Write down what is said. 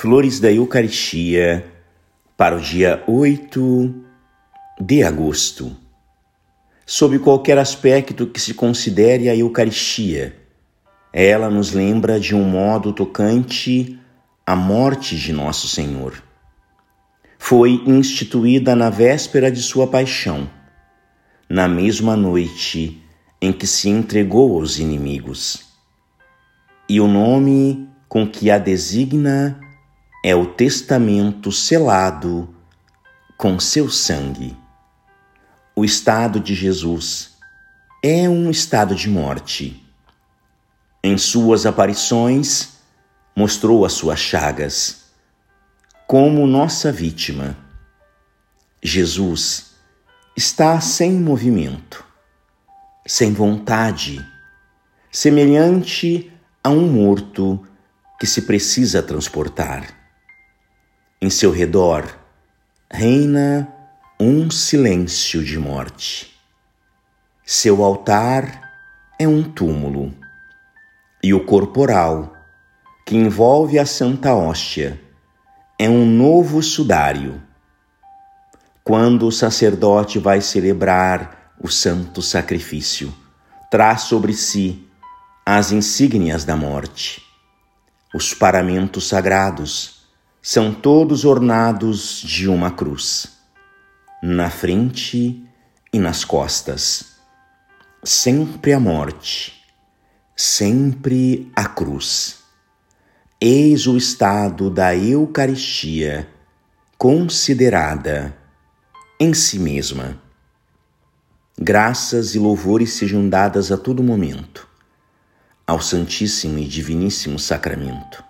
Flores da Eucaristia para o dia 8 de agosto. Sob qualquer aspecto que se considere a Eucaristia, ela nos lembra de um modo tocante a morte de Nosso Senhor. Foi instituída na véspera de sua paixão, na mesma noite em que se entregou aos inimigos. E o nome com que a designa é o testamento selado com seu sangue. O estado de Jesus é um estado de morte. Em suas aparições, mostrou as suas chagas como nossa vítima. Jesus está sem movimento, sem vontade, semelhante a um morto que se precisa transportar. Em seu redor reina um silêncio de morte. Seu altar é um túmulo, e o corporal, que envolve a Santa Hóstia, é um novo sudário. Quando o sacerdote vai celebrar o santo sacrifício, traz sobre si as insígnias da morte, os paramentos sagrados, são todos ornados de uma cruz, na frente e nas costas. Sempre a morte, sempre a cruz. Eis o estado da Eucaristia, considerada em si mesma. Graças e louvores sejam dadas a todo momento ao Santíssimo e Diviníssimo Sacramento